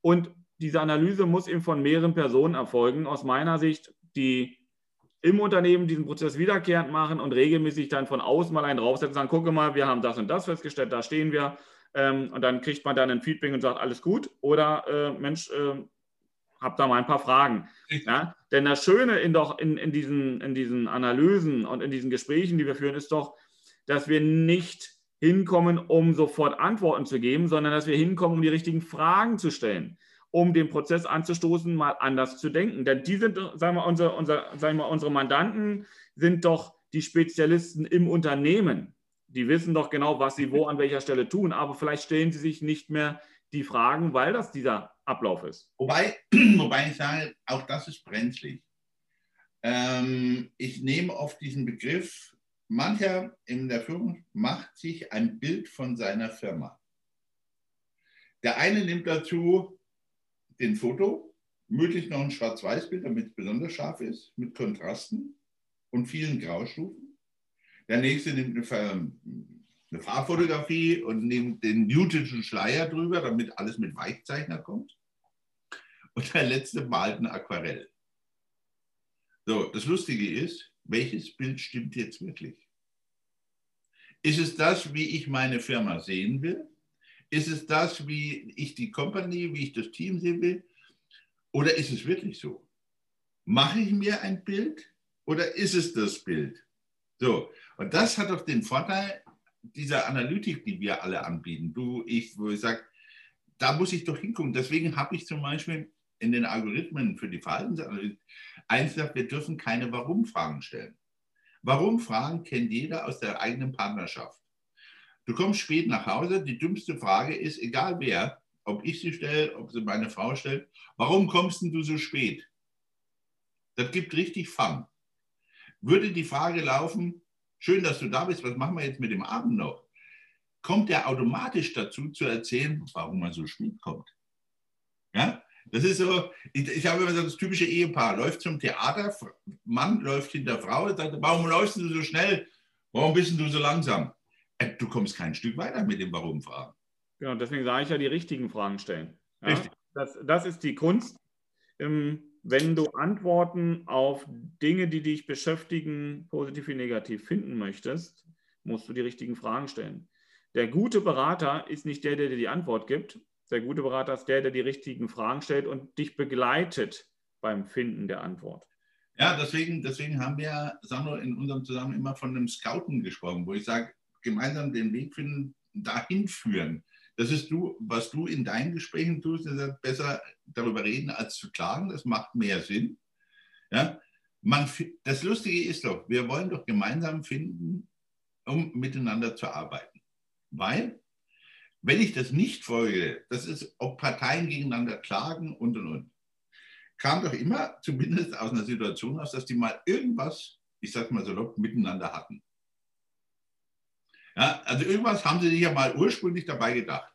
Und diese Analyse muss eben von mehreren Personen erfolgen. Aus meiner Sicht, die im Unternehmen diesen Prozess wiederkehrend machen und regelmäßig dann von außen mal einen draufsetzen und sagen, gucke mal, wir haben das und das festgestellt, da stehen wir. Ähm, und dann kriegt man dann ein Feedback und sagt, alles gut. Oder äh, Mensch, äh, habe da mal ein paar Fragen. Ja? Denn das Schöne in, doch in, in, diesen, in diesen Analysen und in diesen Gesprächen, die wir führen, ist doch, dass wir nicht hinkommen, um sofort Antworten zu geben, sondern dass wir hinkommen, um die richtigen Fragen zu stellen, um den Prozess anzustoßen, mal anders zu denken. Denn die sind, sagen wir, unser, unser, sagen wir, unsere Mandanten sind doch die Spezialisten im Unternehmen. Die wissen doch genau, was sie wo an welcher Stelle tun, aber vielleicht stellen sie sich nicht mehr die Fragen, weil das dieser Ablauf ist. Wobei, wobei ich sage, auch das ist brenzlig. Ähm, ich nehme oft diesen Begriff, mancher in der Firma macht sich ein Bild von seiner Firma. Der eine nimmt dazu den Foto, möglichst noch ein Schwarz-Weiß-Bild, damit es besonders scharf ist, mit Kontrasten und vielen Graustufen. Der nächste nimmt eine, eine Farbfotografie und nimmt den Newtonschen Schleier drüber, damit alles mit Weichzeichner kommt. Und der letzte malt ein Aquarell. So, das Lustige ist, welches Bild stimmt jetzt wirklich? Ist es das, wie ich meine Firma sehen will? Ist es das, wie ich die Company, wie ich das Team sehen will? Oder ist es wirklich so? Mache ich mir ein Bild oder ist es das Bild? So, und das hat doch den Vorteil dieser Analytik, die wir alle anbieten. Du, ich, wo ich sage, da muss ich doch hingucken. Deswegen habe ich zum Beispiel in den Algorithmen für die Verhaltensanalyse eins gesagt, wir dürfen keine Warum-Fragen stellen. Warum-Fragen kennt jeder aus der eigenen Partnerschaft. Du kommst spät nach Hause, die dümmste Frage ist, egal wer, ob ich sie stelle, ob sie meine Frau stellt, warum kommst du so spät? Das gibt richtig Fang. Würde die Frage laufen, schön, dass du da bist, was machen wir jetzt mit dem Abend noch? Kommt er automatisch dazu zu erzählen, warum man so spät kommt. Ja? Das ist so, ich, ich habe immer so das typische Ehepaar, läuft zum Theater, Mann läuft hinter Frau sagt, warum läufst du so schnell? Warum bist du so langsam? Äh, du kommst kein Stück weiter mit dem Warum-Fragen. Genau, deswegen sage ich ja, die richtigen Fragen stellen. Ja? Richtig. Das, das ist die Kunst. Ähm, wenn du Antworten auf Dinge, die dich beschäftigen, positiv wie negativ finden möchtest, musst du die richtigen Fragen stellen. Der gute Berater ist nicht der, der dir die Antwort gibt, der gute Berater ist der, der die richtigen Fragen stellt und dich begleitet beim Finden der Antwort. Ja, deswegen, deswegen haben wir, Sandro, in unserem Zusammen immer von einem Scouten gesprochen, wo ich sage, gemeinsam den Weg finden, dahin führen. Das ist du, was du in deinen Gesprächen tust, ist besser darüber reden, als zu klagen. Das macht mehr Sinn. Ja? Man, das Lustige ist doch, wir wollen doch gemeinsam finden, um miteinander zu arbeiten. Weil wenn ich das nicht folge, das ist, ob Parteien gegeneinander klagen und und und, kam doch immer zumindest aus einer Situation aus, dass die mal irgendwas, ich sag mal so miteinander hatten. Ja, also irgendwas haben sie sich ja mal ursprünglich dabei gedacht.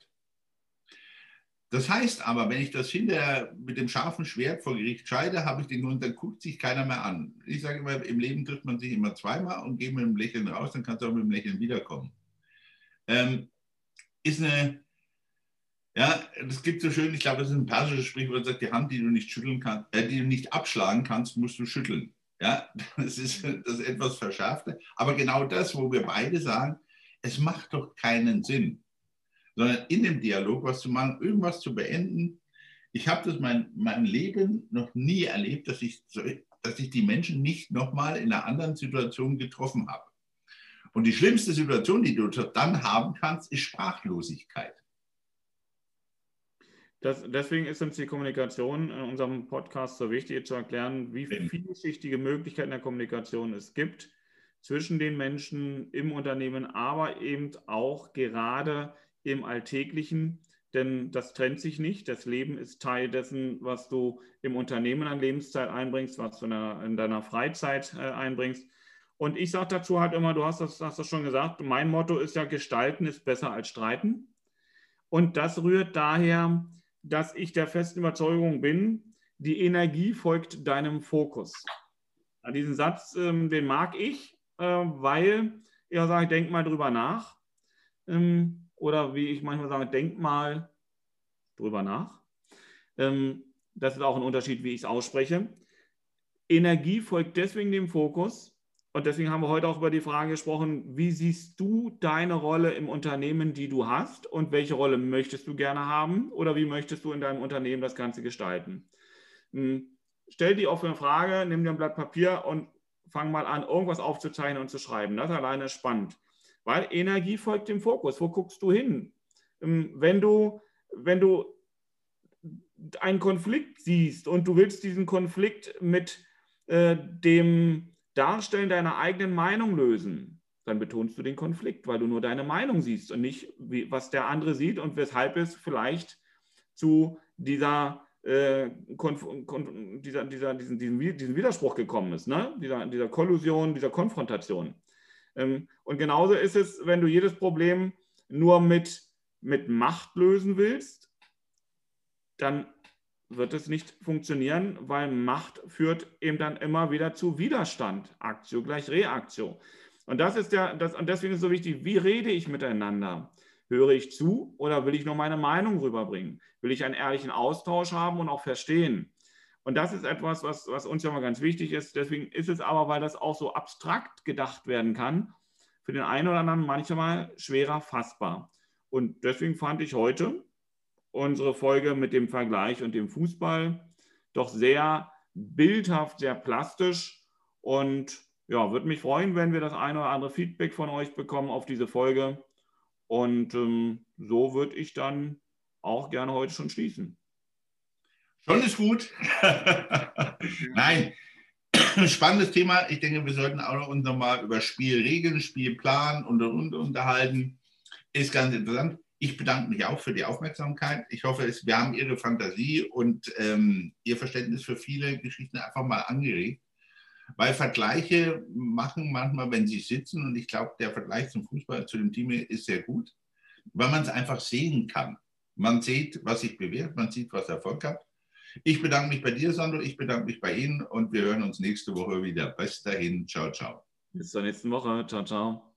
Das heißt aber, wenn ich das hinterher mit dem scharfen Schwert vor Gericht scheide, habe ich den Grund, dann guckt sich keiner mehr an. Ich sage immer, im Leben trifft man sich immer zweimal und geht mit dem Lächeln raus, dann kannst du auch mit dem Lächeln wiederkommen. Ähm, ist eine, ja, das gibt so schön, ich glaube, das ist ein persisches Sprichwort, das sagt, die Hand, die du nicht schütteln kannst, äh, die du nicht abschlagen kannst, musst du schütteln. Ja, das ist das etwas Verschärfte. Aber genau das, wo wir beide sagen, es macht doch keinen Sinn, sondern in dem Dialog was zu machen, irgendwas zu beenden. Ich habe das mein, mein Leben noch nie erlebt, dass ich, dass ich die Menschen nicht nochmal in einer anderen Situation getroffen habe. Und die schlimmste Situation, die du dann haben kannst, ist Sprachlosigkeit. Das, deswegen ist uns die Kommunikation in unserem Podcast so wichtig, zu erklären, wie vielschichtige Möglichkeiten der Kommunikation es gibt zwischen den Menschen im Unternehmen, aber eben auch gerade im Alltäglichen. Denn das trennt sich nicht. Das Leben ist Teil dessen, was du im Unternehmen an Lebenszeit einbringst, was du in deiner Freizeit äh, einbringst. Und ich sage dazu halt immer, du hast das, hast das schon gesagt, mein Motto ist ja, gestalten ist besser als streiten. Und das rührt daher, dass ich der festen Überzeugung bin, die Energie folgt deinem Fokus. Diesen Satz, ähm, den mag ich, weil ich sage, denk mal drüber nach. Ähm, oder wie ich manchmal sage, denk mal drüber nach. Ähm, das ist auch ein Unterschied, wie ich es ausspreche. Energie folgt deswegen dem Fokus, und deswegen haben wir heute auch über die Frage gesprochen, wie siehst du deine Rolle im Unternehmen, die du hast und welche Rolle möchtest du gerne haben oder wie möchtest du in deinem Unternehmen das Ganze gestalten? Hm, stell die offene Frage, nimm dir ein Blatt Papier und fang mal an, irgendwas aufzuzeichnen und zu schreiben. Das alleine ist spannend, weil Energie folgt dem Fokus. Wo guckst du hin? Hm, wenn du, wenn du einen Konflikt siehst und du willst diesen Konflikt mit äh, dem Darstellen deiner eigenen Meinung lösen, dann betonst du den Konflikt, weil du nur deine Meinung siehst und nicht, wie, was der andere sieht und weshalb es vielleicht zu dieser, äh, dieser, dieser diesen, diesen, diesen, Widerspruch gekommen ist, ne? dieser, dieser Kollusion, dieser Konfrontation. Ähm, und genauso ist es, wenn du jedes Problem nur mit, mit Macht lösen willst, dann wird es nicht funktionieren, weil Macht führt eben dann immer wieder zu Widerstand. Aktio gleich Reaktio. Und das ist der, das, und deswegen ist es so wichtig, wie rede ich miteinander? Höre ich zu oder will ich nur meine Meinung rüberbringen? Will ich einen ehrlichen Austausch haben und auch verstehen? Und das ist etwas, was, was uns ja mal ganz wichtig ist. Deswegen ist es aber, weil das auch so abstrakt gedacht werden kann, für den einen oder anderen manchmal schwerer fassbar. Und deswegen fand ich heute unsere Folge mit dem Vergleich und dem Fußball doch sehr bildhaft, sehr plastisch und ja, würde mich freuen, wenn wir das eine oder andere Feedback von euch bekommen auf diese Folge. Und ähm, so würde ich dann auch gerne heute schon schließen. Schon ist gut. Nein, spannendes Thema. Ich denke, wir sollten auch noch uns nochmal über Spielregeln, Spielplan und, und unterhalten. Ist ganz interessant. Ich bedanke mich auch für die Aufmerksamkeit. Ich hoffe, wir haben Ihre Fantasie und ähm, Ihr Verständnis für viele Geschichten einfach mal angeregt. Weil Vergleiche machen manchmal, wenn sie sitzen, und ich glaube, der Vergleich zum Fußball, zu dem Team ist sehr gut, weil man es einfach sehen kann. Man sieht, was sich bewährt, man sieht, was Erfolg hat. Ich bedanke mich bei dir, Sandro, ich bedanke mich bei Ihnen und wir hören uns nächste Woche wieder. Bis dahin, ciao, ciao. Bis zur nächsten Woche, ciao, ciao.